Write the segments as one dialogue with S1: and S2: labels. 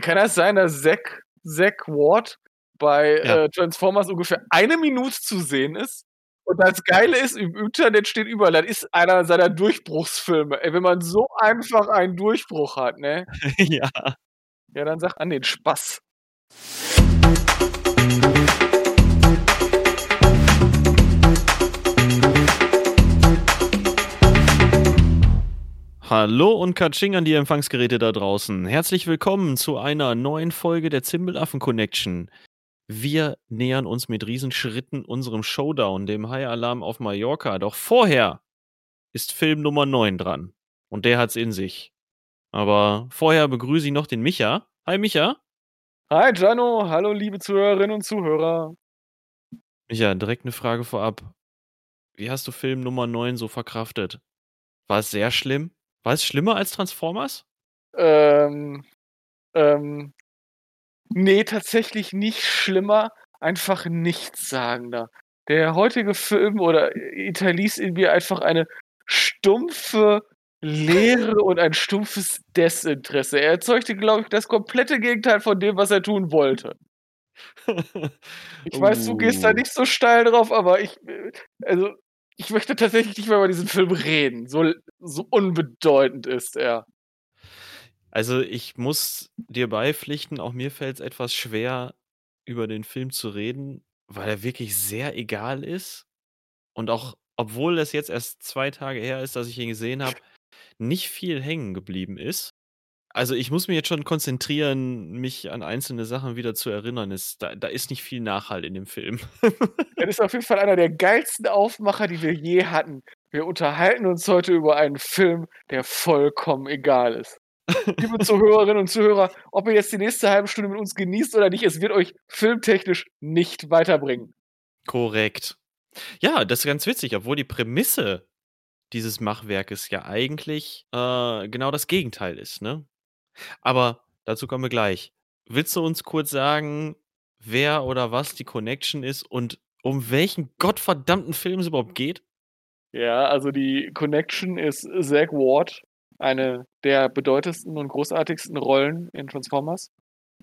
S1: kann das sein, dass Zack, Zack Ward bei
S2: Ja.
S1: äh, Transformers ungefähr eine Minute zu sehen ist? Und das Geile ist, im Internet steht überall, das ist einer seiner Durchbruchsfilme. Ey, wenn man so einfach einen Durchbruch hat, ne?
S2: ja.
S1: Ja, dann sag an den Spaß.
S2: Hallo und Katsching an die Empfangsgeräte da draußen. Herzlich willkommen zu einer neuen Folge der Zimbelaffen Connection. Wir nähern uns mit Riesenschritten unserem Showdown, dem High Alarm auf Mallorca. Doch vorher ist Film Nummer 9 dran. Und der hat's in sich. Aber vorher begrüße ich noch den Micha. Hi Micha.
S1: Hi, Jano. Hallo, liebe Zuhörerinnen und Zuhörer.
S2: Micha, direkt eine Frage vorab. Wie hast du Film Nummer 9 so verkraftet? War es sehr schlimm? War es schlimmer als Transformers?
S1: Ähm, ähm, nee, tatsächlich nicht schlimmer, einfach nichtssagender. Der heutige Film oder hinterließ in mir einfach eine stumpfe Leere und ein stumpfes Desinteresse. Er erzeugte, glaube ich, das komplette Gegenteil von dem, was er tun wollte. Ich weiß, du gehst da
S2: Uh.
S1: nicht so steil drauf, aber ich, äh, also, ich möchte tatsächlich nicht mehr über diesen Film reden. So, so unbedeutend ist er.
S2: Also, ich muss dir beipflichten, auch mir fällt es etwas schwer, über den Film zu reden, weil er wirklich sehr egal ist und auch, obwohl es jetzt erst 2 Tage her ist, dass ich ihn gesehen habe, nicht viel hängen geblieben ist. Also, ich muss mich jetzt schon konzentrieren, mich an einzelne Sachen wieder zu erinnern. Es da da ist nicht viel Nachhalt in dem Film.
S1: Das ist auf jeden Fall einer der geilsten Aufmacher, die wir je hatten. Wir unterhalten uns heute über einen Film, der vollkommen egal ist. Liebe Zuhörerinnen und Zuhörer, ob ihr jetzt die nächste halbe Stunde mit uns genießt oder nicht, es wird euch filmtechnisch nicht weiterbringen.
S2: Korrekt. Ja, das ist ganz witzig, obwohl die Prämisse dieses Machwerkes ja eigentlich, äh, genau das Gegenteil ist, ne? Aber dazu kommen wir gleich. Willst du uns kurz sagen, wer oder was die Connection ist und um welchen gottverdammten Film es überhaupt geht?
S1: Ja, also die Connection ist Zack Ward, eine der bedeutendsten und großartigsten Rollen in Transformers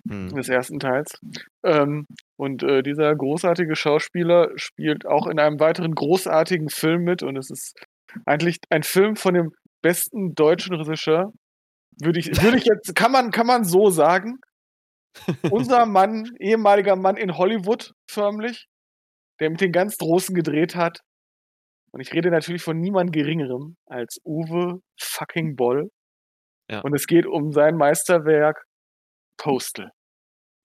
S2: Hm.
S1: des ersten Teils. Ähm, und äh, dieser großartige Schauspieler spielt auch in einem weiteren großartigen Film mit und es ist eigentlich ein Film von dem besten deutschen Regisseur. Würde ich, würde ich jetzt, kann man, kann man so sagen. Unser Mann, ehemaliger Mann in Hollywood, förmlich, der mit den ganz Großen gedreht hat. Und ich rede natürlich von niemand Geringerem als Uwe fucking Boll.
S2: Ja.
S1: Und es geht um sein Meisterwerk Postal.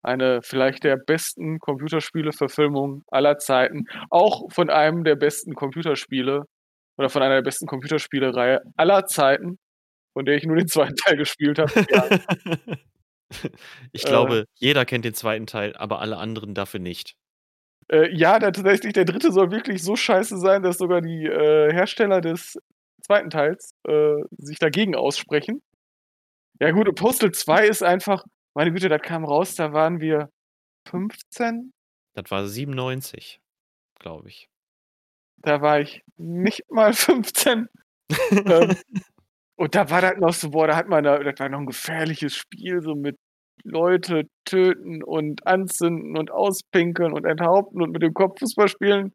S1: Eine vielleicht der besten Computerspiele-Verfilmungen aller Zeiten. Auch von einem der besten Computerspiele oder von einer der besten Computerspielereihe aller Zeiten, von der ich nur den zweiten Teil gespielt habe. Ja.
S2: Ich
S1: Äh.
S2: glaube, jeder kennt den zweiten Teil, aber alle anderen dafür nicht.
S1: Äh, ja, tatsächlich, der dritte soll wirklich so scheiße sein, dass sogar die äh, Hersteller des zweiten Teils äh, sich dagegen aussprechen. Ja gut, Postal 2 ist einfach, meine Güte, das kam raus, da waren wir 15,
S2: Das war 97, glaube ich.
S1: da war ich nicht mal 15. ähm, und da war das noch so, boah, da hat man da, das war noch ein gefährliches Spiel, so mit Leute töten und anzünden und auspinkeln und enthaupten und mit dem Kopf Fußball spielen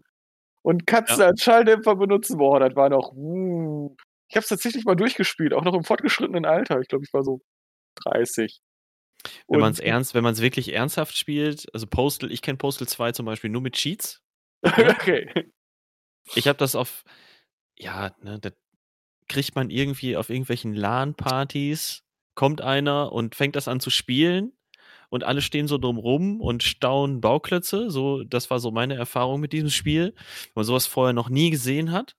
S1: und Katzen als Schalldämpfer benutzen. Boah, das war noch. Uh. Ich habe es tatsächlich mal durchgespielt, auch noch im fortgeschrittenen Alter. Ich glaube, ich war so 30.
S2: Wenn man es ernst, wenn man es wirklich ernsthaft spielt, also Postal, ich kenne Postal 2 zum Beispiel nur mit Cheats.
S1: okay.
S2: Ich habe das auf, ja, ne, das kriegt man irgendwie auf irgendwelchen LAN-Partys, kommt einer und fängt das an zu spielen und alle stehen so drumrum und staunen Bauklötze. So, das war so meine Erfahrung mit diesem Spiel, weil man sowas vorher noch nie gesehen hat.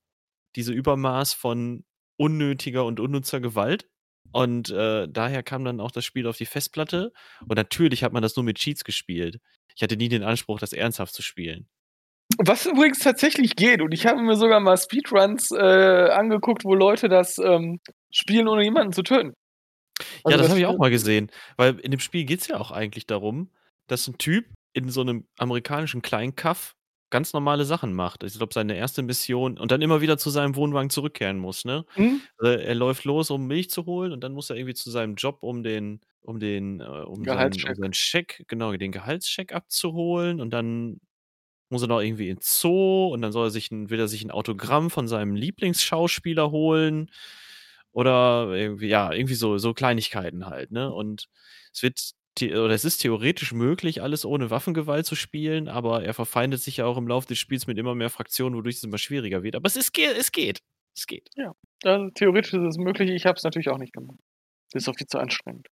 S2: Diese Übermaß von unnötiger und unnützer Gewalt. Und äh, daher kam dann auch das Spiel auf die Festplatte. Und natürlich hat man das nur mit Cheats gespielt. Ich hatte nie den Anspruch, das ernsthaft zu spielen.
S1: Was übrigens tatsächlich geht, und ich habe mir sogar mal Speedruns äh, angeguckt, wo Leute das ähm, spielen, ohne jemanden zu töten.
S2: ja,
S1: Also
S2: das habe ich auch mal gesehen. Weil in dem Spiel geht es ja auch eigentlich darum, dass ein Typ in so einem amerikanischen Kleinkaff ganz normale Sachen macht. Ich glaube, seine erste Mission und dann immer wieder zu seinem Wohnwagen zurückkehren muss, ne?
S1: Hm?
S2: Also er läuft los, um Milch zu holen und dann muss er irgendwie zu seinem Job, um den, um den, äh, um seinen, um seinen Scheck, genau, den Gehaltscheck abzuholen und dann muss er noch irgendwie ins Zoo und dann soll er sich ein, will er sich ein Autogramm von seinem Lieblingsschauspieler holen oder irgendwie, ja, irgendwie so, so Kleinigkeiten halt, ne? Und es wird, oder es ist theoretisch möglich, alles ohne Waffengewalt zu spielen, aber er verfeindet sich ja auch im Laufe des Spiels mit immer mehr Fraktionen, wodurch es immer schwieriger wird. Aber es ist, es geht. Es geht.
S1: Also, theoretisch ist es möglich, ich habe es natürlich auch nicht gemacht. Das ist auch viel zu anstrengend.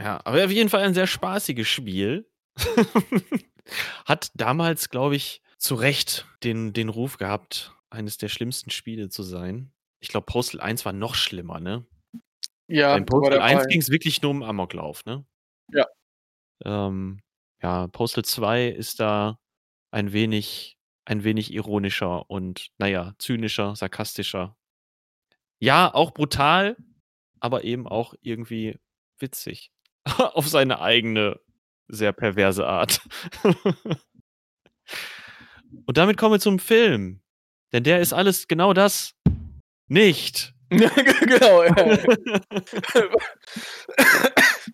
S2: Ja, aber auf jeden Fall ein sehr spaßiges Spiel. Hat damals, glaube ich, zu Recht den, den Ruf gehabt, eines der schlimmsten Spiele zu sein. Ich glaube, Postal 1 war noch schlimmer, ne?
S1: Ja, aber
S2: Postal
S1: der
S2: 1
S1: war-
S2: ging es wirklich nur um Amoklauf, ne?
S1: Ja.
S2: Ähm, ja, Postal 2 ist da ein wenig, ein wenig ironischer und, naja, zynischer, sarkastischer. Ja, auch brutal, aber eben auch irgendwie witzig. Auf seine eigene, sehr perverse Art. und damit kommen wir zum Film. Denn der ist alles genau das nicht.
S1: genau. Ja.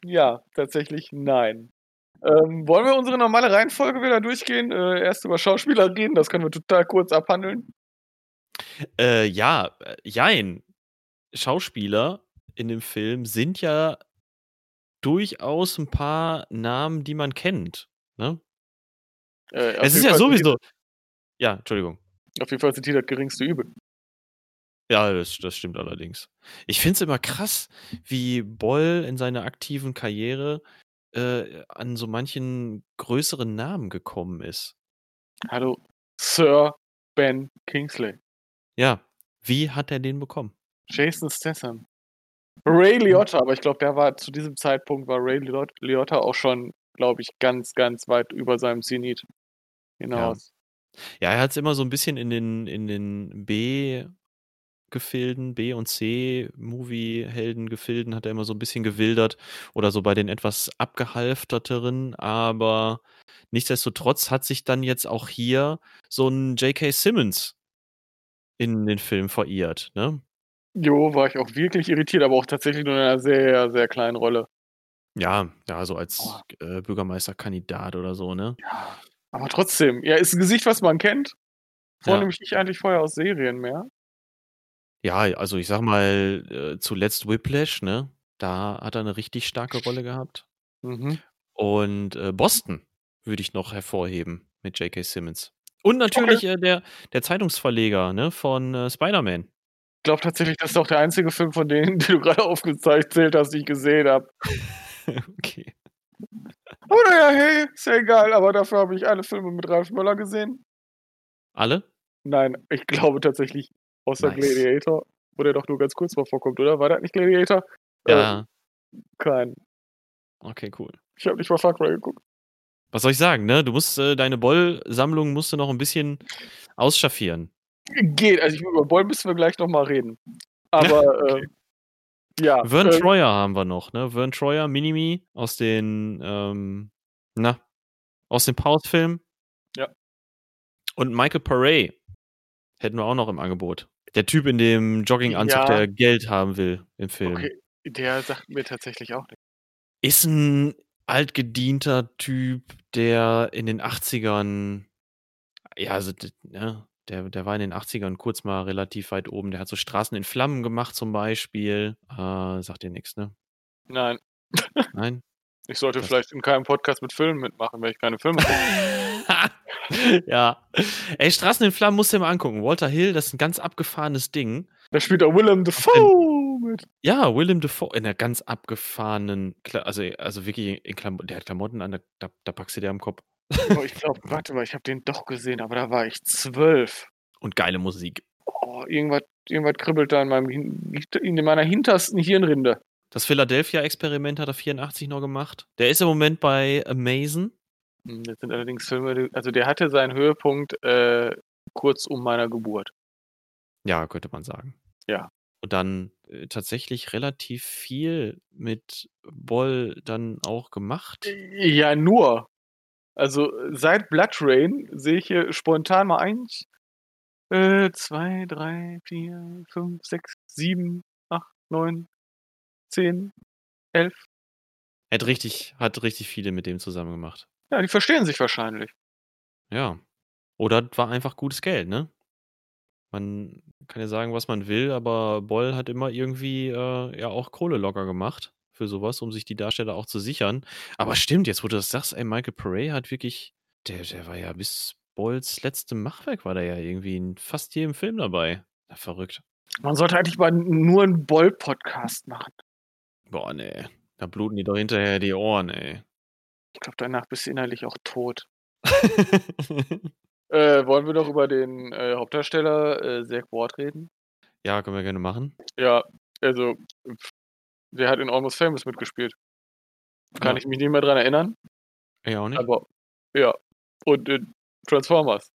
S1: ja, tatsächlich nein. Ähm, wollen wir unsere normale Reihenfolge wieder durchgehen? Äh, erst über Schauspieler reden, das können wir total kurz abhandeln.
S2: Äh, ja, äh, jein. Schauspieler in dem Film sind ja durchaus ein paar Namen, die man kennt. Ne?
S1: Äh,
S2: Es ist ja
S1: Fall sind
S2: sowieso. Ja, Entschuldigung.
S1: Auf jeden Fall sind die das geringste Übel.
S2: Ja, das, das stimmt allerdings. Ich finde es immer krass, wie Boll in seiner aktiven Karriere äh, an so manchen größeren Namen gekommen ist.
S1: Hallo, Sir Ben Kingsley.
S2: Ja, wie hat er den bekommen?
S1: Jason Statham. Ray Liotta, aber ich glaube, der war zu diesem Zeitpunkt war Ray Liot- Liotta auch schon, glaube ich, ganz, ganz weit über seinem Zenit hinaus.
S2: Ja, er hat es immer so ein bisschen in den, in den B-Gefilden, B- und C-Movie-Helden-Gefilden hat er immer so ein bisschen gewildert oder so bei den etwas abgehalfterteren, aber nichtsdestotrotz hat sich dann jetzt auch hier so ein J.K. Simmons in den Film verirrt, ne?
S1: Jo, war ich auch wirklich irritiert, aber auch tatsächlich nur in einer sehr, sehr kleinen Rolle.
S2: Ja, ja, so als
S1: Oh.
S2: äh, Bürgermeisterkandidat oder so, ne?
S1: Ja. Aber trotzdem, ja, ist ein Gesicht, was man kennt.
S2: Ja.
S1: Vornehmlich nicht eigentlich vorher aus Serien mehr.
S2: Ja, also ich sag mal, äh, zuletzt Whiplash, ne? Da hat er eine richtig starke Rolle gehabt.
S1: Mhm.
S2: Und äh, Boston würde ich noch hervorheben mit J.K. Simmons. Und natürlich äh, der, der Zeitungsverleger ne, von äh, Spider-Man.
S1: Ich glaube tatsächlich, das ist auch der einzige Film von denen, die du gerade aufgezählt hast, die ich gesehen habe.
S2: okay.
S1: Aber naja, hey, ist ja egal, aber dafür habe ich alle Filme mit Ralf Möller gesehen.
S2: Alle?
S1: Nein, ich glaube tatsächlich, außer
S2: Nice.
S1: Gladiator, wo der doch nur ganz kurz mal vorkommt, oder? War das nicht Gladiator?
S2: Ja.
S1: Äh, kein.
S2: Okay, cool.
S1: Ich habe nicht mal Far Cry geguckt.
S2: Was soll ich sagen, ne? Du musst äh, deine Boll-Sammlung musst du noch ein bisschen ausschaffieren.
S1: Geht, also ich, über Boll müssen wir gleich nochmal reden. Aber,
S2: Okay.
S1: äh, ja.
S2: Vern
S1: äh,
S2: Troyer haben wir noch, ne? Vern Troyer, Minimi aus den, ähm, na, aus dem Pause-Film.
S1: Ja.
S2: Und Michael Paré hätten wir auch noch im Angebot. Der Typ in dem Jogginganzug,
S1: Ja.
S2: der Geld haben will im Film.
S1: okay, der sagt mir tatsächlich auch nicht.
S2: Ist ein altgedienter Typ, der in den 80ern, ja, also, ne, der, der war in den 80ern kurz mal relativ weit oben. Der hat so Straßen in Flammen gemacht zum Beispiel. Äh, sagt dir nichts, ne?
S1: Nein,
S2: Nein?
S1: ich sollte
S2: Das-
S1: vielleicht in keinem Podcast mit Filmen mitmachen, weil ich keine Filme gucke.
S2: ja. Ey, Straßen in Flammen musst du dir mal angucken. Walter Hill, das ist ein ganz abgefahrenes Ding.
S1: Da spielt auch Willem Dafoe mit.
S2: Ja, Willem Dafoe in einer ganz abgefahrenen, Kla also, also wirklich in Klamotten, der hat Klamotten an, da, da, da packst du dir am Kopf.
S1: Oh, ich glaube, warte mal, ich habe den doch gesehen, aber da war ich zwölf.
S2: Und geile Musik.
S1: Oh, irgendwas, irgendwas kribbelt da in, meinem, in meiner hintersten Hirnrinde.
S2: Das Philadelphia-Experiment hat er 84 noch gemacht. Der ist im Moment bei Amazon.
S1: Hm, Das sind allerdings Filme, also der hatte seinen Höhepunkt äh, kurz um meiner Geburt.
S2: Ja, könnte man sagen.
S1: Ja.
S2: Und dann äh, tatsächlich relativ viel mit Boll dann auch gemacht.
S1: Ja, nur. Also seit Blood Rain sehe ich hier spontan mal eins, äh, zwei, drei, vier, fünf, sechs, sieben, acht, neun, zehn, elf.
S2: Hat richtig, hat richtig viele mit dem zusammen gemacht.
S1: Ja, die verstehen sich wahrscheinlich.
S2: Ja. Oder war einfach gutes Geld, ne? Man kann ja sagen, was man will, aber Boll hat immer irgendwie äh, ja auch Kohle locker gemacht für sowas, um sich die Darsteller auch zu sichern. Aber stimmt, jetzt wo du das sagst, ey, Michael Pare hat wirklich, der, der war ja bis Bolls letztem Machwerk war der ja irgendwie in fast jedem Film dabei. Ja, verrückt.
S1: Man sollte eigentlich mal nur einen Boll-Podcast machen.
S2: Boah, nee. Da bluten die doch hinterher die Ohren, ey.
S1: Ich glaube, danach bist du innerlich auch tot. Äh, wollen wir noch über den äh, Hauptdarsteller äh, Zach Ward reden?
S2: ja, können wir gerne machen.
S1: Ja, also, der hat in Almost Famous mitgespielt. Kann
S2: Ja.
S1: ich mich nicht mehr dran erinnern,
S2: Ja, auch nicht.
S1: aber ja. Und in Transformers.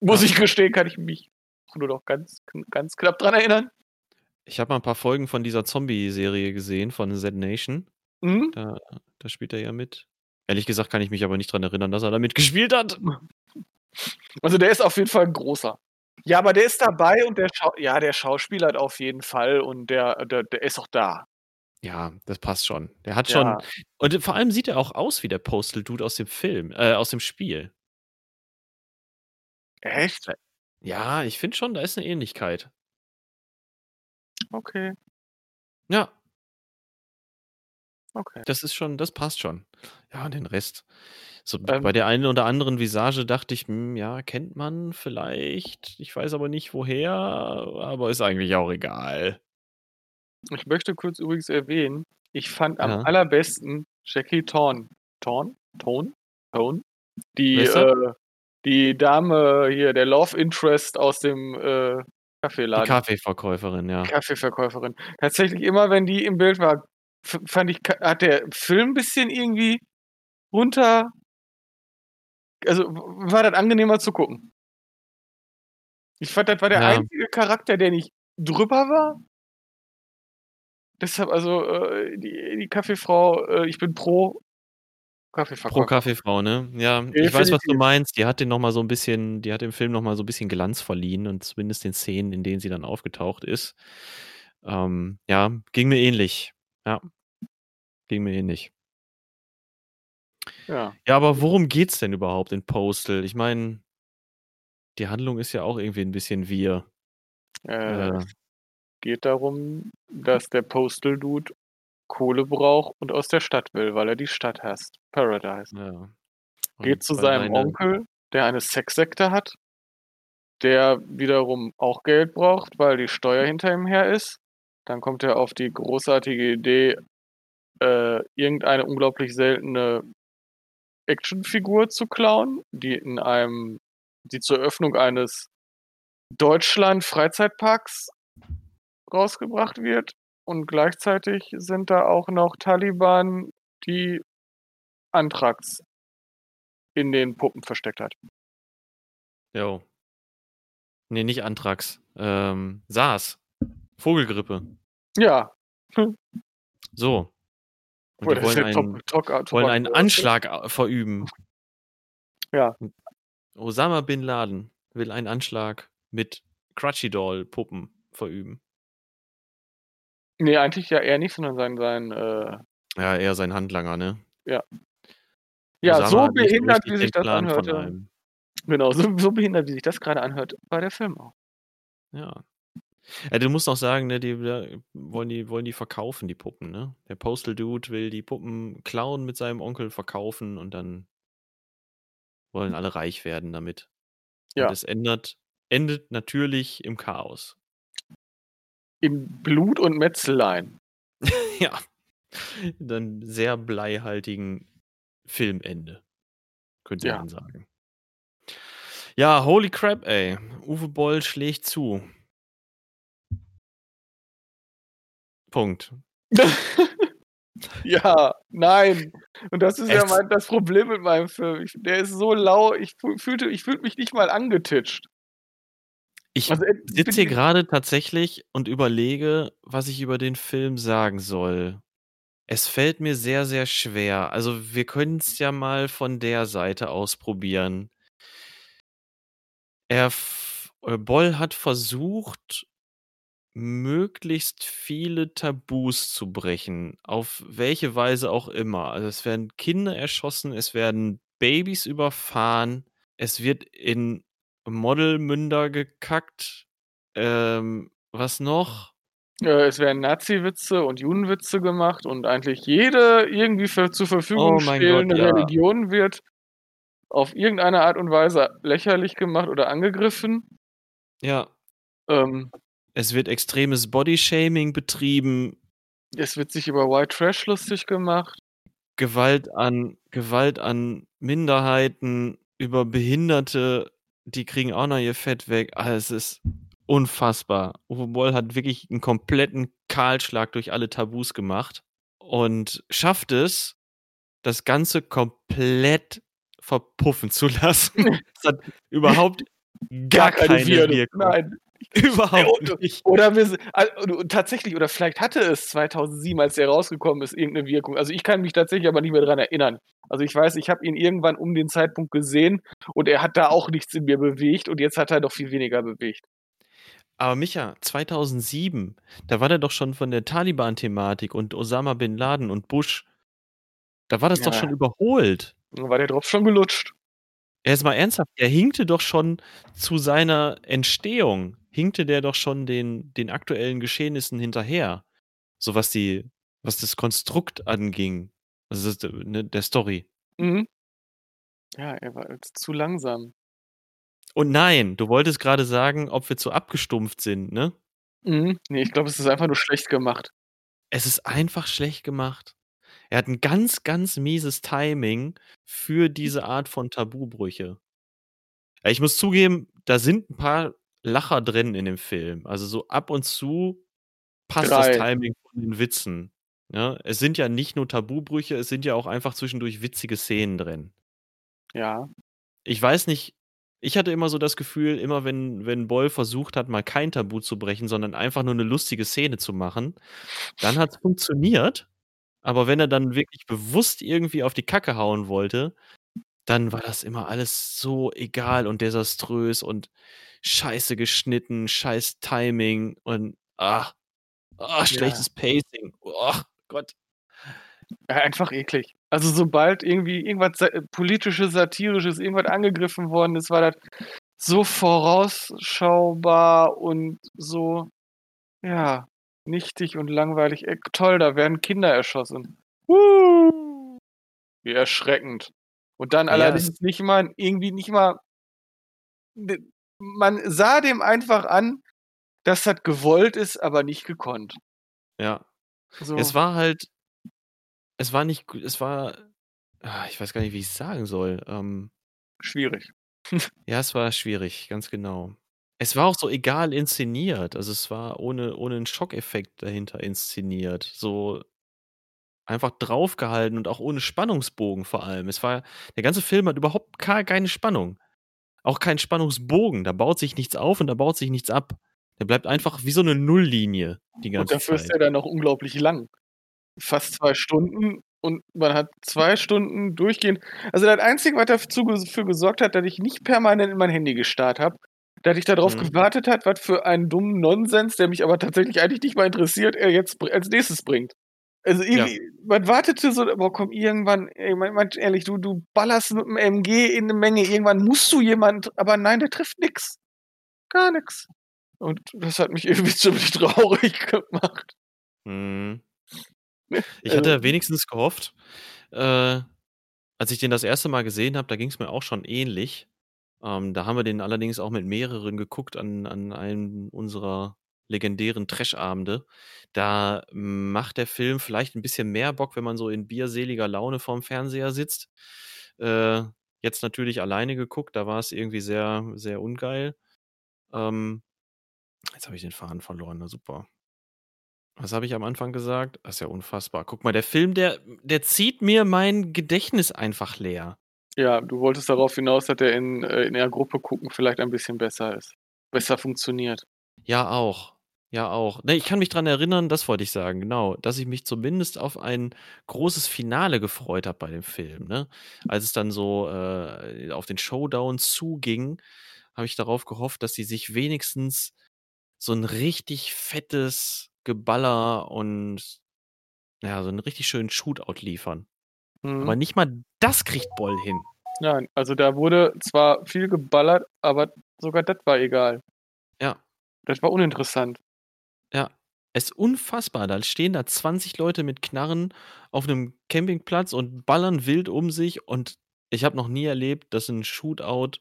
S1: Muss ich gestehen, kann ich mich nur noch ganz, ganz knapp dran erinnern.
S2: Ich habe mal ein paar Folgen von dieser Zombie-Serie gesehen von Z Nation.
S1: Mhm.
S2: Da, da spielt er ja mit. Ehrlich gesagt kann ich mich aber nicht dran erinnern, dass er da mitgespielt hat.
S1: Also der ist auf jeden Fall ein großer. Ja, aber der ist dabei und der Schau ja, der Schauspieler hat auf jeden Fall und der, der, der ist auch da.
S2: Ja, das passt schon. Der hat
S1: Ja.
S2: schon. Und vor allem sieht er auch aus wie der Postal Dude aus dem Film, äh, aus dem Spiel.
S1: Echt?
S2: Ja, ich finde schon, da ist eine Ähnlichkeit.
S1: Okay,
S2: Ja,
S1: okay.
S2: das ist schon, das passt schon. Ja, und den Rest. So
S1: Ähm.
S2: bei der einen oder anderen Visage dachte ich, hm, ja, kennt man vielleicht. Ich weiß aber nicht woher, aber ist eigentlich auch egal.
S1: Ich möchte kurz übrigens erwähnen, ich fand am
S2: Ja.
S1: allerbesten Jackie Thorn. Thorn? Ton? Tone? Die, äh, die Dame hier, der Love Interest aus dem äh,
S2: Die
S1: Kaffeeladen.
S2: Kaffeeverkäuferin, ja.
S1: Kaffeeverkäuferin. Tatsächlich immer, wenn die im Bild war, fand ich, hat der Film ein bisschen irgendwie runter. Also war das angenehmer zu gucken. Ich fand, das war der
S2: Ja.
S1: einzige Charakter, der nicht drüber war. Deshalb, also, äh, die, die Kaffeefrau, äh, ich bin pro Kaffeeverkäufer.
S2: Pro Kaffeefrau, ne? Ja, ich weiß, was du
S1: Definitiv.
S2: meinst. Die hat den noch mal so ein bisschen, die hat dem Film noch mal so ein bisschen Glanz verliehen und zumindest den Szenen, in denen sie dann aufgetaucht ist. Ähm, ja, ging mir ähnlich. Ja, ging mir ähnlich.
S1: Ja.
S2: Ja, aber worum geht's denn überhaupt in Postal? Ich meine, die Handlung ist ja auch irgendwie ein bisschen wir.
S1: Äh,
S2: Äh,
S1: geht darum, dass der Postal Dude Kohle braucht und aus der Stadt will, weil er die Stadt hasst. Paradise.
S2: ja.
S1: Geht zu seinem
S2: seine-
S1: Onkel, der eine Sexsekte hat, der wiederum auch Geld braucht, weil die Steuer hinter ihm her ist. Dann kommt er auf die großartige Idee, äh, irgendeine unglaublich seltene Actionfigur zu klauen, die in einem, die zur Eröffnung eines Deutschland-Freizeitparks rausgebracht wird. Und gleichzeitig sind da auch noch Taliban, die Antrax in den Puppen versteckt hat.
S2: Jo. Nee, nicht Anthrax. Ähm, SARS. Vogelgrippe.
S1: Ja.
S2: So. Und
S1: Boah,
S2: die wollen einen,
S1: top, top, top,
S2: wollen einen Anschlag au- verüben.
S1: Ja.
S2: Osama Bin Laden will einen Anschlag mit Crutchy Doll Puppen verüben.
S1: Nee, eigentlich ja eher nicht, sondern sein, sein äh,
S2: Ja, eher sein Handlanger, ne?
S1: ja,
S2: Osama
S1: so behindert, wie sich das
S2: Plan
S1: anhörte. Genau, so, so behindert, wie sich das gerade anhört, war der Film auch.
S2: Ja. ja. Du musst auch sagen, ne, die da wollen die, wollen die verkaufen, die Puppen, ne? Der Postal Dude will die Puppen klauen mit seinem Onkel verkaufen und dann wollen alle reich werden damit.
S1: Ja.
S2: Und es ändert, endet natürlich im Chaos.
S1: In Blut und Metzeleien.
S2: ja. Dann sehr bleihaltigen Filmende. Könnte
S1: Ja.
S2: man sagen. Ja, holy crap, ey. Uwe Boll schlägt zu. Punkt.
S1: ja, nein. Und das ist ja
S2: Es-
S1: mein, das Problem mit meinem Film. Ich, der ist so lau, ich fühlte, ich fühlte mich nicht mal angetitscht.
S2: Ich
S1: Also, äh,
S2: sitze hier gerade tatsächlich und überlege, was ich über den Film sagen soll. Es fällt mir sehr, sehr schwer. Also, wir können es ja mal von der Seite aus probieren. Er, äh, Boll hat versucht, möglichst viele Tabus zu brechen, auf welche Weise auch immer. Also, es werden Kinder erschossen, es werden Babys überfahren, es wird in Modelmünder gekackt. Ähm, was noch?
S1: Äh, es werden Nazi-Witze und Judenwitze gemacht und eigentlich jede irgendwie für zur Verfügung
S2: Oh
S1: stehende
S2: Gott, ja.
S1: Religion wird auf irgendeine Art und Weise lächerlich gemacht oder angegriffen.
S2: Ja.
S1: Ähm
S2: Es wird extremes Bodyshaming betrieben.
S1: Es wird sich über White Trash lustig gemacht.
S2: Gewalt an Gewalt an Minderheiten, über Behinderte, die kriegen auch noch ihr Fett weg. Ah, es ist unfassbar. Uwe Boll hat wirklich 'n kompletten Kahlschlag durch alle Tabus gemacht und schafft es, das Ganze komplett verpuffen zu lassen. Es hat überhaupt gar keine Wirkung.
S1: Nein.
S2: Überhaupt
S1: Ja,
S2: nicht.
S1: Oder wir s al und tatsächlich oder vielleicht hatte es 2007, als der rausgekommen ist, irgend 'ne Wirkung. Also, ich kann mich tatsächlich aber nicht mehr dran erinnern. Also, ich weiß, ich habe ihn irgendwann um den Zeitpunkt gesehen und er hat da auch nichts in mir bewegt und jetzt hat er noch viel weniger bewegt.
S2: Aber Micha, 2007, da war der doch schon von der Taliban-Thematik und Osama bin Laden und Bush da war das doch schon
S1: Ja.
S2: überholt.
S1: Da war der Drops schon gelutscht.
S2: Jetzt mal ernsthaft, der hinkte doch schon zu seiner Entstehung hinkte der doch schon den den aktuellen Geschehnissen hinterher, so was die was das Konstrukt anging, also, das ne, der Story.
S1: Mhm. Ja, er war zu langsam.
S2: Und nein, du wolltest grade sagen, ob wir zu abgestumpft sind, ne?
S1: Mhm. Ne, ich glaube, es ist einfach nur schlecht gemacht.
S2: Es ist einfach schlecht gemacht. Er hat 'n ganz, ganz mieses Timing für diese Art von Tabubrüche. Ich muss zugeben, da sind 'n paar Lacher drin in dem Film. Also, so ab und zu passt das
S1: 3.
S2: Timing von den Witzen, ne? Es sind ja nicht nur Tabubrüche, es sind ja auch einfach zwischendurch witzige Szenen drin.
S1: Ja.
S2: Ich weiß nicht ich hatte immer so das Gefühl, immer wenn wenn Boll versucht hat, mal kein Tabu zu brechen, sondern einfach nur 'ne lustige Szene zu machen, dann hat's funktioniert. Aber wenn er dann wirklich bewusst irgendwie auf die Kacke hauen wollte, dann war das immer alles so egal und desaströs und scheiße geschnitten, scheiß Timing und, ah, ah,
S1: Ja.
S2: schlechtes Pacing. Gott.
S1: Ja, einfach eklig. Also, sobald irgendwie irgendwas politisches, satirisches, irgendwas angegriffen worden ist, war das so vorausschaubar und so, ja, nichtig und langweilig. Äh, toll, da werden Kinder erschossen. Uh, wie erschreckend. Und dann
S2: Ja,
S1: allerdings nicht mal irgendwie nicht mal d man sah dem einfach an, dass das gewollt ist, aber nicht gekonnt.
S2: Ja.
S1: So.
S2: Es war halt es war nicht es war ah, ich weiß gar nicht, wie ich's sagen soll, ähm
S1: Schwierig.
S2: Ja, es war schwierig, ganz genau. Es war auch so egal inszeniert. Also, es war ohne ohne 'n Schockeffekt dahinter inszeniert. So einfach draufgehalten und auch ohne Spannungsbogen vor allem. Es war der ganze Film hat überhaupt gar keine Spannung. Auch keinen Spannungsbogen. Da baut sich nichts auf und da baut sich nichts ab. Der bleibt einfach wie so 'ne Nulllinie die
S1: Und
S2: ganze
S1: dafür ist
S2: Zeit.
S1: der dann noch unglaublich lang. Fast 2 Stunden und man hat 2 Stunden durchgehend also, das Einzige, was dazu ges für gesorgt hat, dass ich nicht permanent in mein Handy gestarrt habe, dass ich da drauf
S2: Mhm.
S1: gewartet hat, was für einen dummen Nonsens, der mich aber tatsächlich eigentlich nicht mal interessiert, er jetzt als Nächstes bringt. Also,
S2: Ja.
S1: irgendwie man wartete so boah, komm, irgendwann ey, mal ganz ehrlich, du du ballerst mit'm MG in 'ne Menge, irgendwann musst du jemand aber nein, der trifft nix. Gar nix. Und das hat mich irgendwie ziemlich traurig gemacht.
S2: Mhm. Ich
S1: Also
S2: hatte wenigstens gehofft, äh, als ich den das 1. Mal gesehen habe, da ging's mir auch schon ähnlich. Ähm, da haben wir den allerdings auch mit mehreren geguckt an an einem unserer legendären Trash-Abende. Da macht der Film vielleicht 'n bisschen mehr Bock, wenn man so in bierseliger Laune vorm Fernseher sitzt. Äh, jetzt natürlich alleine geguckt, da war's irgendwie sehr, sehr ungeil. Ähm, jetzt habe ich den Faden verloren, na super. Was habe ich am Anfang gesagt? Das ist ja unfassbar. Guck mal, der Film, der der zieht mir mein Gedächtnis einfach leer.
S1: Ja, du wolltest darauf hinaus, dass der in äh, in der Gruppe gucken vielleicht ein bisschen besser ist besser funktioniert.
S2: Ja, auch. Ja, auch. Ne, ich kann mich dran erinnern, das wollte ich sagen, genau, dass ich mich zumindest auf ein großes Finale gefreut habe bei dem Film, ne? Als es dann so, äh, auf den Showdown zuging, habe ich darauf gehofft, dass sie sich wenigstens so ein richtig fettes Geballer und ja, so einen richtig schönen Shootout liefern.
S1: Mhm.
S2: Aber nicht mal das kriegt Boll hin.
S1: Nein, also da wurde zwar viel geballert, aber sogar das war egal.
S2: Ja.
S1: Das war uninteressant.
S2: Es ist unfassbar. Da stehen da 20 Leute mit Knarren auf einem Campingplatz und ballern wild um sich. Und ich habe noch nie erlebt, dass ein Shootout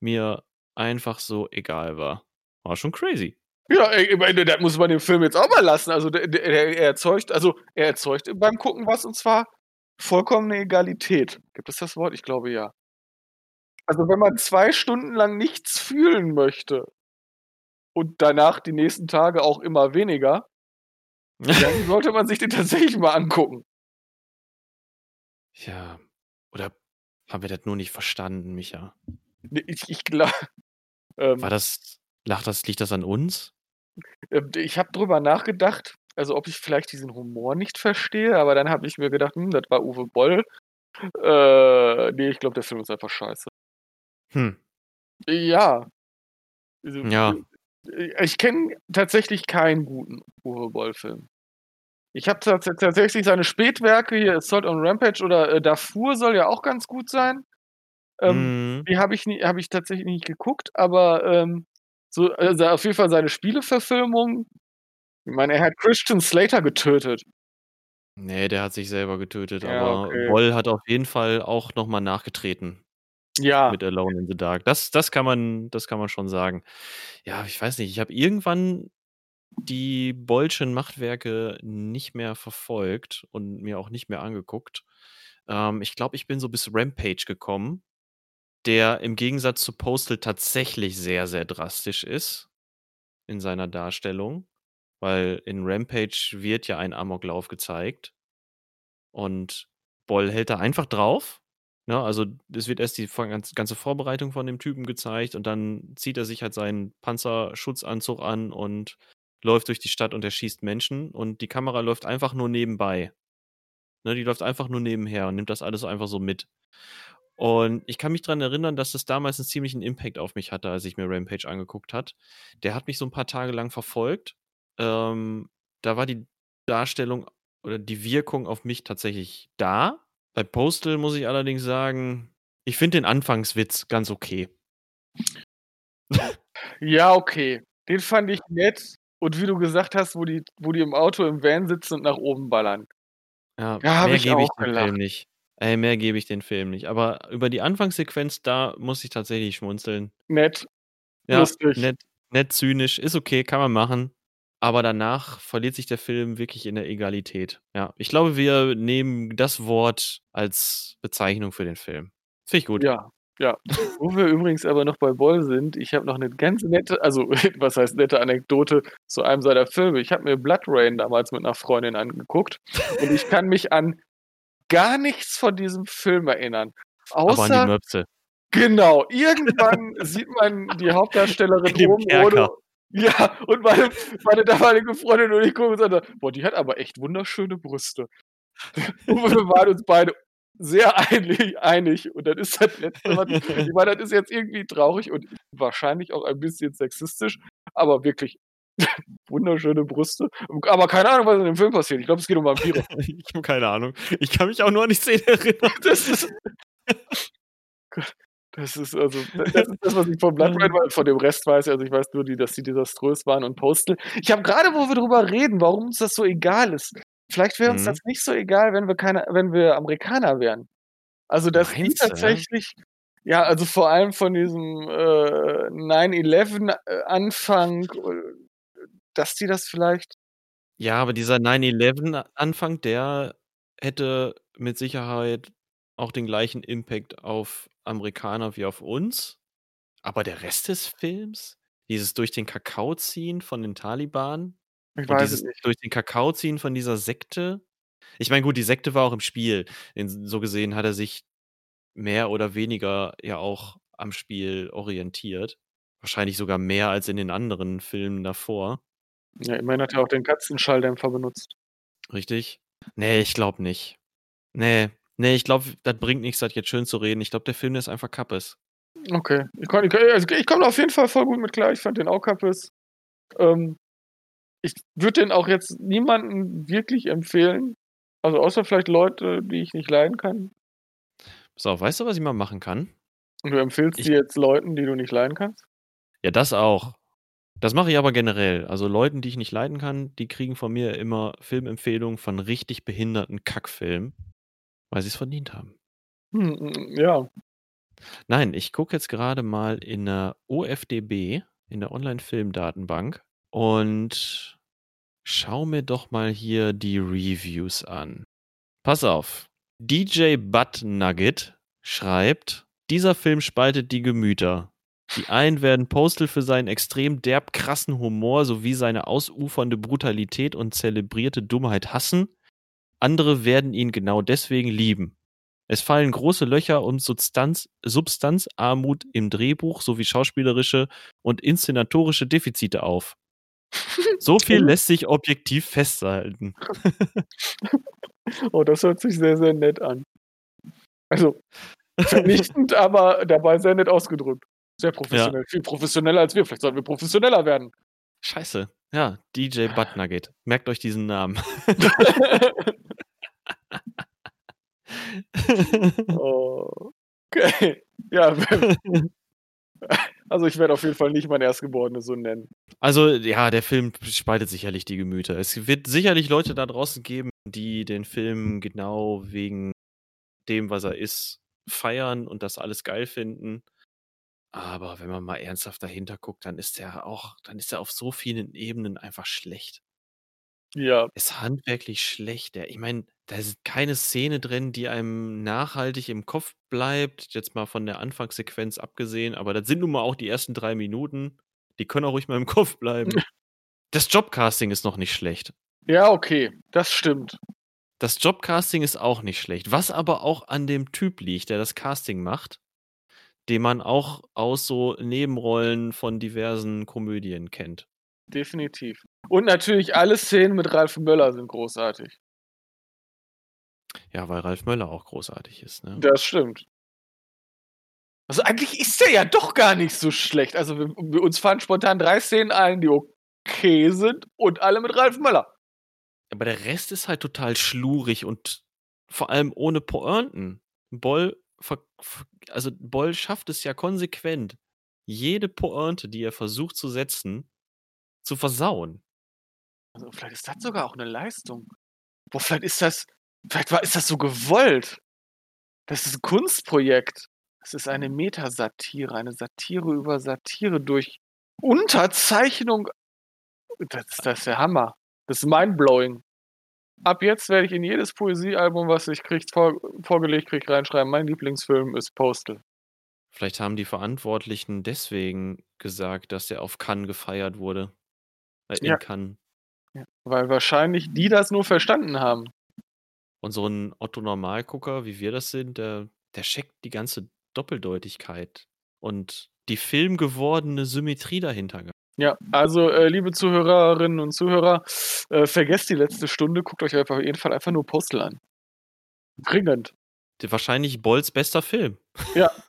S2: mir einfach so egal war. War schon crazy.
S1: Ja, ich meine, das muss man dem Film jetzt auch mal lassen. Also er erzeugt, also er erzeugt beim Gucken was und zwar vollkommene Egalität. Gibt es das Wort? Ich glaube ja. Also wenn man zwei Stunden lang nichts fühlen möchte und danach die nächsten Tage auch immer weniger, dann sollte man sich den tatsächlich mal angucken.
S2: Ja. Oder haben wir das nur nicht verstanden, Micha?
S1: Ich, ich glaube. Ähm,
S2: War das, lacht das, liegt das an uns?
S1: ähm, ich habe drüber nachgedacht, also ob ich vielleicht diesen Humor nicht verstehe, aber dann habe ich mir gedacht, hm, das war Uwe Boll. Äh, nee, ich glaube, der Film ist einfach scheiße.
S2: Hm.
S1: Ja. Also,
S2: Ja.
S1: äh, Ich kenne tatsächlich keinen guten Uwe Boll-Film. Ich habe tats tatsächlich seine Spätwerke hier, Assault on Rampage oder äh, Darfur soll ja auch ganz gut sein. Ähm,
S2: Mhm.
S1: Die habe ich, nie- hab ich tatsächlich nicht geguckt, aber ähm, so, also auf jeden Fall seine Spieleverfilmung. Ich meine, er hat Christian Slater getötet.
S2: Nee, der hat sich selber getötet,
S1: Ja,
S2: aber
S1: okay.
S2: Hat auf jeden Fall auch nochmal nachgetreten
S1: Ja,
S2: mit Alone in the Dark. Das, das kann man, das kann man schon sagen. Ja, ich weiß nicht, ich habe irgendwann die Bollschen Machtwerke nicht mehr verfolgt und mir auch nicht mehr angeguckt. Ähm, ich glaube, ich bin so bis Rampage gekommen, der im Gegensatz zu Postal tatsächlich sehr, sehr drastisch ist in seiner Darstellung, weil in Rampage wird ja ein Amoklauf gezeigt und Boll hält da einfach drauf. Ne? Also es wird erst die ganze Vorbereitung von dem Typen gezeigt und dann zieht er sich halt seinen Panzerschutzanzug an und läuft durch die Stadt und er schießt Menschen und die Kamera läuft einfach nur nebenbei. Ne? Die läuft einfach nur nebenher und nimmt das alles einfach so mit. Und ich kann mich daran erinnern, dass das damals einen ziemlichen Impact auf mich hatte, als ich mir Rampage angeguckt hat. Der hat mich so ein paar Tage lang verfolgt. Ähm, da war die Darstellung oder die Wirkung auf mich tatsächlich da. Bei Postal muss ich allerdings sagen, ich finde den Anfangswitz ganz okay.
S1: ja, okay. Den fand ich nett. Und wie du gesagt hast, wo die, wo die im Auto im Van sitzen und nach oben ballern.
S2: Ja,
S1: hab
S2: mehr
S1: ich
S2: gebe ich dem
S1: gelacht.
S2: Film nicht. Ey, mehr gebe ich den Film nicht. Aber über die Anfangssequenz, da muss ich tatsächlich schmunzeln.
S1: Nett.
S2: Ja,
S1: Lustig.
S2: nett, nett zynisch, ist okay, kann man machen. Aber danach verliert sich der Film wirklich in der Egalität. Ja, ich glaube, wir nehmen das Wort als Bezeichnung für den Film. Finde ich gut.
S1: Ja, ja. Wo wir übrigens aber noch bei Boll sind, ich habe noch eine ganz nette, also was heißt nette Anekdote zu einem seiner Filme. Ich habe mir Blood Rain damals mit einer Freundin angeguckt und ich kann mich an gar nichts von diesem Film erinnern.
S2: Aber an die
S1: Außer,
S2: Möpse.
S1: genau, irgendwann sieht man die Hauptdarstellerin oben ohne. Ja, und meine, meine damalige Freundin und ich gucken uns an, boah, die hat aber echt wunderschöne Brüste. Und wir waren uns beide sehr einig, einig. Und dann ist das letzte, was ich meine, das ist jetzt irgendwie traurig und wahrscheinlich auch ein bisschen sexistisch, aber wirklich wunderschöne Brüste. Aber keine Ahnung, was in dem Film passiert. Ich glaube, es geht um Vampire.
S2: ich habe keine Ahnung. Ich kann mich auch nur an die Szene erinnern.
S1: Das ist. Das ist also, das ist das, was ich von Blood Red weiß. Von dem Rest weiß ich, also ich weiß nur, die, dass die desaströs waren und Postal. Ich habe gerade, wo wir drüber reden, warum uns das so egal ist. Vielleicht wäre uns
S2: Mhm.
S1: das nicht so egal, wenn wir keine, wenn wir Amerikaner wären. Also,
S2: Meinst du?
S1: tatsächlich, ja, also vor allem von diesem äh, 9-11-Anfang, dass die das vielleicht.
S2: Ja, aber dieser 9-11-Anfang, der hätte mit Sicherheit auch den gleichen Impact auf Amerikaner wie auf uns. Aber der Rest des Films, dieses durch den Kakao ziehen von den Taliban
S1: Ich
S2: und
S1: weiß
S2: dieses
S1: es nicht.
S2: durch den Kakao ziehen von dieser Sekte. Ich meine, gut, die Sekte war auch im Spiel. So gesehen hat er sich mehr oder weniger ja auch am Spiel orientiert. Wahrscheinlich sogar mehr als in den anderen Filmen davor.
S1: Ja, immerhin hat er auch den Katzenschalldämpfer benutzt.
S2: Richtig? Nee, ich glaube nicht. Nee, nee, ich glaube, das bringt nichts, das jetzt schön zu reden. Ich glaube, der Film ist einfach Kappes.
S1: Okay. Ich, ich, also ich komme auf jeden Fall voll gut mit klar. Ich fand den auch kappes. Ähm, ich würde den auch jetzt niemanden wirklich empfehlen. Also außer vielleicht Leute, die ich nicht leiden kann.
S2: So, weißt du, was ich mal machen kann?
S1: Und du empfiehlst
S2: Ich-
S1: die jetzt Leuten, die du nicht leiden kannst?
S2: Ja, das auch. Das mache ich aber generell. Also Leuten, die ich nicht leiden kann, die kriegen von mir immer Filmempfehlungen von richtig behinderten Kackfilmen, weil sie es verdient haben.
S1: Hm, ja.
S2: Nein, ich gucke jetzt gerade mal in der OFDB, in der Online-Film-Datenbank und schau mir doch mal hier die Reviews an. Pass auf. DJ Butt Nugget schreibt, dieser Film spaltet die Gemüter. Die einen werden Postal für seinen extrem derb krassen Humor sowie seine ausufernde Brutalität und zelebrierte Dummheit hassen. Andere werden ihn genau deswegen lieben. Es fallen große Löcher und Substanz, Substanzarmut im Drehbuch sowie schauspielerische und inszenatorische Defizite auf. So viel lässt sich objektiv festhalten.
S1: Oh, das hört sich sehr, sehr nett an. Also, vernichtend, aber dabei sehr nett ausgedrückt. Sehr professionell. Viel professioneller als wir. Vielleicht sollten wir professioneller werden.
S2: Scheiße. Ja, DJ Buttnugget. Merkt euch diesen Namen.
S1: oh. Okay. Ja, also ich werde auf jeden Fall nicht mein Erstgeborenes so nennen.
S2: Also, ja, der Film spaltet sicherlich die Gemüter. Es wird sicherlich Leute da draußen geben, die den Film genau wegen dem, was er ist, feiern und das alles geil finden. Aber wenn man mal ernsthaft dahinter guckt, dann ist er auch, dann ist er auf so vielen Ebenen einfach schlecht.
S1: Ja,
S2: Ist handwerklich schlecht. Ich meine, da ist keine Szene drin, die einem nachhaltig im Kopf bleibt. Jetzt mal von der Anfangssequenz abgesehen, aber das sind nun mal auch die ersten drei Minuten. Die können auch ruhig mal im Kopf bleiben. Das Jobcasting ist noch nicht schlecht.
S1: ja, okay. Das stimmt.
S2: Das Jobcasting ist auch nicht schlecht. Was aber auch an dem Typ liegt, der das Casting macht, den man auch aus so Nebenrollen von diversen Komödien kennt.
S1: Definitiv. Und natürlich alle Szenen mit Ralf Möller sind großartig.
S2: Ja, weil Ralf Möller auch großartig ist. Ne?
S1: Das stimmt. Also eigentlich ist der ja doch gar nicht so schlecht. Also wir, wir uns fallen spontan drei Szenen ein, die okay sind und alle mit Ralf Möller.
S2: Aber der Rest ist halt total schlurig und vor allem ohne Pointen. Boll, also Boll schafft es ja konsequent, jede Pointe, die er versucht zu setzen, zu versauen.
S1: Also vielleicht ist das sogar auch eine Leistung. Boah, vielleicht ist das, vielleicht war, ist das so gewollt. Das ist ein Kunstprojekt. Es ist eine Metasatire, eine Satire über Satire durch Unterzeichnung. Das, das ist der Hammer. Das ist mindblowing. Ab jetzt werde ich in jedes Poesiealbum, was ich krieg, vor, vorgelegt kriege, reinschreiben, mein Lieblingsfilm ist Postal.
S2: Vielleicht haben die Verantwortlichen deswegen gesagt, dass er auf Cannes gefeiert wurde. Äh,
S1: Ja.
S2: Cannes.
S1: Ja. Weil wahrscheinlich die das nur verstanden haben.
S2: Und so ein Otto Normalgucker, wie wir das sind, der, der checkt die ganze Doppeldeutigkeit und die filmgewordene Symmetrie dahinter.
S1: Ja, also äh, liebe Zuhörerinnen und Zuhörer, äh, vergesst die letzte Stunde, guckt euch einfach auf jeden Fall einfach nur Postal an. Dringend.
S2: Wahrscheinlich Bolls bester Film.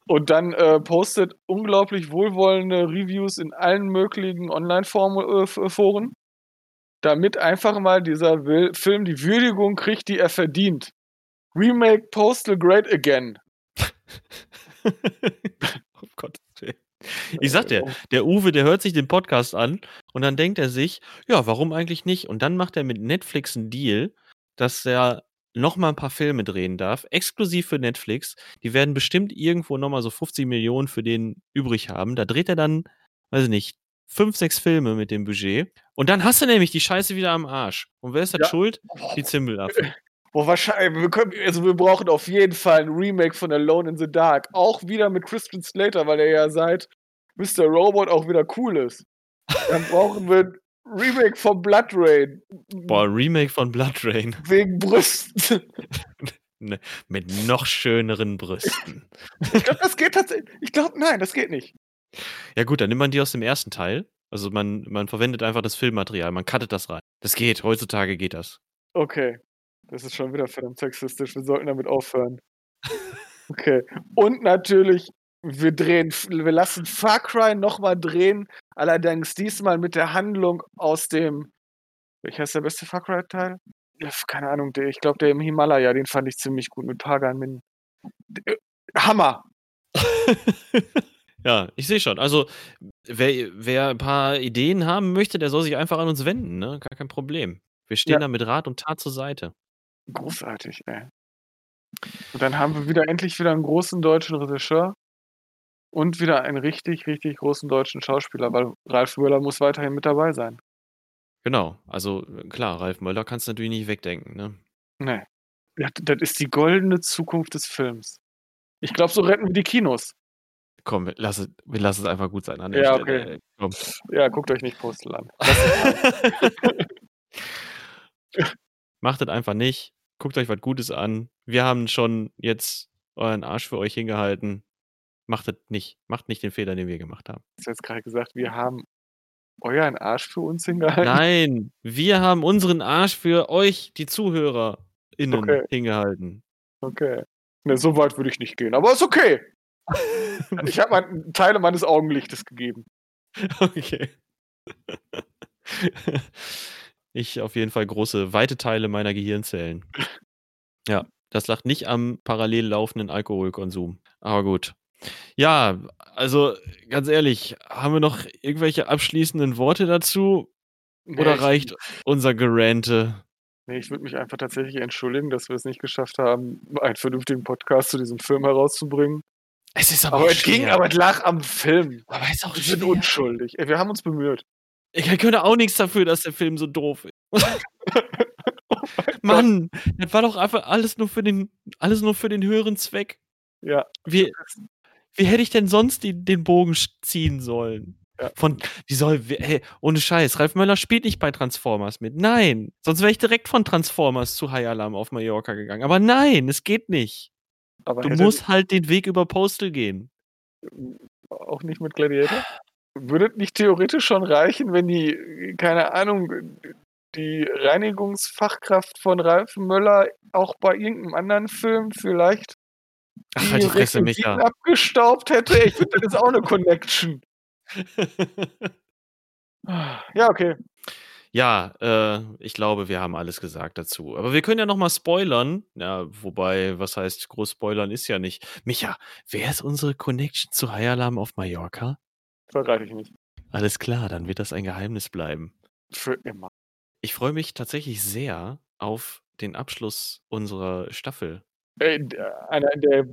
S1: Und dann äh, postet unglaublich wohlwollende Reviews in allen möglichen Online-Foren, damit einfach mal dieser Will Film die Würdigung kriegt, die er verdient. Remake Postal Great Again.
S2: oh Gott. Ich sag dir, der Uwe, der hört sich den Podcast an und dann denkt er sich, ja, warum eigentlich nicht? Und dann macht er mit Netflix einen Deal, dass er nochmal ein paar Filme drehen darf, exklusiv für Netflix. Die werden bestimmt irgendwo nochmal so 50 Millionen für den übrig haben. Da dreht er dann, weiß ich nicht, fünf, sechs Filme mit dem Budget. Und dann hast du nämlich die Scheiße wieder am Arsch. Und wer ist das
S1: Ja.
S2: schuld? Die Zimbelaffen.
S1: Boah, wahrscheinlich, wir, können, also wir brauchen auf jeden Fall ein Remake von Alone in the Dark. Auch wieder mit Christian Slater, weil er ja seit Mr. Robot auch wieder cool ist. Dann brauchen wir Remake von Blood Rain.
S2: Boah, Remake von Blood Rain.
S1: Wegen Brüsten.
S2: Mit noch schöneren Brüsten.
S1: Ich glaube, das geht tatsächlich. Ich glaube, nein, das geht nicht.
S2: Ja gut, dann nimmt man die aus dem ersten Teil. Also man, man verwendet einfach das Filmmaterial, man cuttet das rein. Das geht, heutzutage geht das.
S1: Okay. Das ist schon wieder verdammt sexistisch. Wir sollten damit aufhören. Okay. Und natürlich Wir drehen, wir lassen Far Cry nochmal drehen, allerdings diesmal mit der Handlung aus dem, welcher ist der beste Far Cry-Teil? Ja, keine Ahnung, der, ich glaube, der im Himalaya, den fand ich ziemlich gut mit Pagan Min. Äh, Hammer!
S2: ja, ich sehe schon. Also, wer, wer ein paar Ideen haben möchte, der soll sich einfach an uns wenden, ne? Gar kein Problem. Wir stehen
S1: Ja.
S2: da mit Rat und Tat zur Seite.
S1: Großartig, ey. Und dann haben wir wieder endlich wieder einen großen deutschen Regisseur und wieder einen richtig, richtig großen deutschen Schauspieler, weil Ralf Möller muss weiterhin mit dabei sein.
S2: Genau. Also, äh, klar, Ralf Möller kannst du natürlich nicht wegdenken, ne?
S1: Nee. Ja, das ist die goldene Zukunft des Films. Ich glaube, so retten wir die Kinos.
S2: Komm, wir lassen, wir lassen es einfach gut sein an
S1: Ja,
S2: Stelle.
S1: okay.
S2: Komm.
S1: Ja, guckt euch nicht Postel an.
S2: Macht das einfach nicht. Guckt euch was Gutes an. Wir haben schon jetzt euren Arsch für euch hingehalten. Macht das nicht. Macht nicht den Fehler, den wir gemacht haben.
S1: Du hast jetzt gerade gesagt, wir haben euren Arsch für uns hingehalten.
S2: Nein, wir haben unseren Arsch für euch, die ZuhörerInnen,
S1: Okay.
S2: hingehalten.
S1: Okay. Ne, so weit würde ich nicht gehen, aber ist okay. Ich habe mein, Teile meines Augenlichtes gegeben.
S2: Okay. Ich auf jeden Fall große, weite Teile meiner Gehirnzellen. Ja, das lag nicht am parallel laufenden Alkoholkonsum. Aber gut. Ja, also ganz ehrlich, haben wir noch irgendwelche abschließenden Worte dazu?
S1: Nee,
S2: Oder
S1: ich,
S2: reicht unser Gerante?
S1: Nee, ich würde mich einfach tatsächlich entschuldigen, dass wir es nicht geschafft haben, einen vernünftigen Podcast zu diesem Film herauszubringen.
S2: Es ist
S1: Aber es ging, aber es lag am Film.
S2: aber es ist auch
S1: Wir sind unschuldig. Ey, wir haben uns bemüht.
S2: Ich könnte auch nichts dafür, dass der Film so doof ist. Mann, das war doch einfach alles nur für den, alles nur für den höheren Zweck.
S1: Ja,
S2: Wie, wie hätte ich denn sonst die, den Bogen ziehen sollen?
S1: Ja.
S2: Von, die soll, hey, ohne Scheiß, Ralf Möller spielt nicht bei Transformers mit. Nein, sonst wäre ich direkt von Transformers zu High Alarm auf Mallorca gegangen. Aber nein, es geht nicht.
S1: aber
S2: Du musst halt den Weg über Postal gehen.
S1: auch nicht mit Gladiator. Würde nicht theoretisch schon reichen, wenn die, keine Ahnung, die Reinigungsfachkraft von Ralf Möller auch bei irgendeinem anderen Film vielleicht
S2: Ach, halt die Fresse, Micha.
S1: abgestaubt hätte? Ich finde, das ist auch eine Connection. Ja, okay.
S2: Ja, äh, ich glaube, wir haben alles gesagt dazu. Aber wir können ja noch mal spoilern. Ja, wobei, was heißt groß spoilern ist ja nicht. Micha, wer ist unsere Connection zu High Alarm auf Mallorca?
S1: Verrate ich nicht.
S2: Alles klar, dann wird das ein Geheimnis bleiben.
S1: Für immer.
S2: Ich freue mich tatsächlich sehr auf den Abschluss unserer Staffel.
S1: D- einer der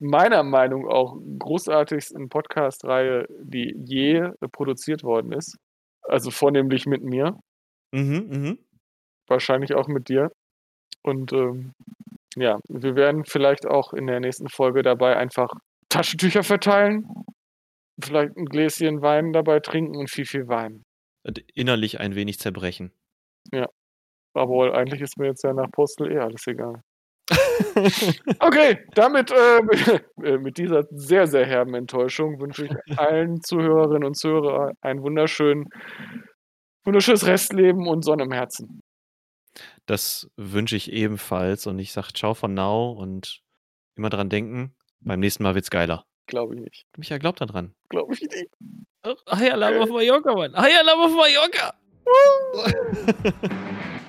S1: meiner Meinung auch großartigsten Podcast-Reihe, die je äh, produziert worden ist. Also vornehmlich mit mir,
S2: Mhm, mhm.
S1: wahrscheinlich auch mit dir. Und ähm, ja, wir werden vielleicht auch in der nächsten Folge dabei einfach Taschentücher verteilen, vielleicht ein Gläschen Wein dabei trinken und viel, viel Wein.
S2: Und innerlich ein wenig zerbrechen.
S1: Aber eigentlich ist mir jetzt ja nach Postel eh alles egal. Okay, damit äh, äh, mit dieser sehr, sehr herben Enttäuschung wünsche ich allen Zuhörerinnen und Zuhörern ein wunderschön, wunderschönes Restleben und Sonne im Herzen.
S2: Das wünsche ich ebenfalls. Und ich sage ciao von now und immer dran denken, beim nächsten Mal wird's geiler.
S1: Glaube ich nicht.
S2: Micha, glaubt da dran.
S1: Glaube ich nicht.
S2: High Alarm auf Mallorca, Mann. High Alarm auf Mallorca.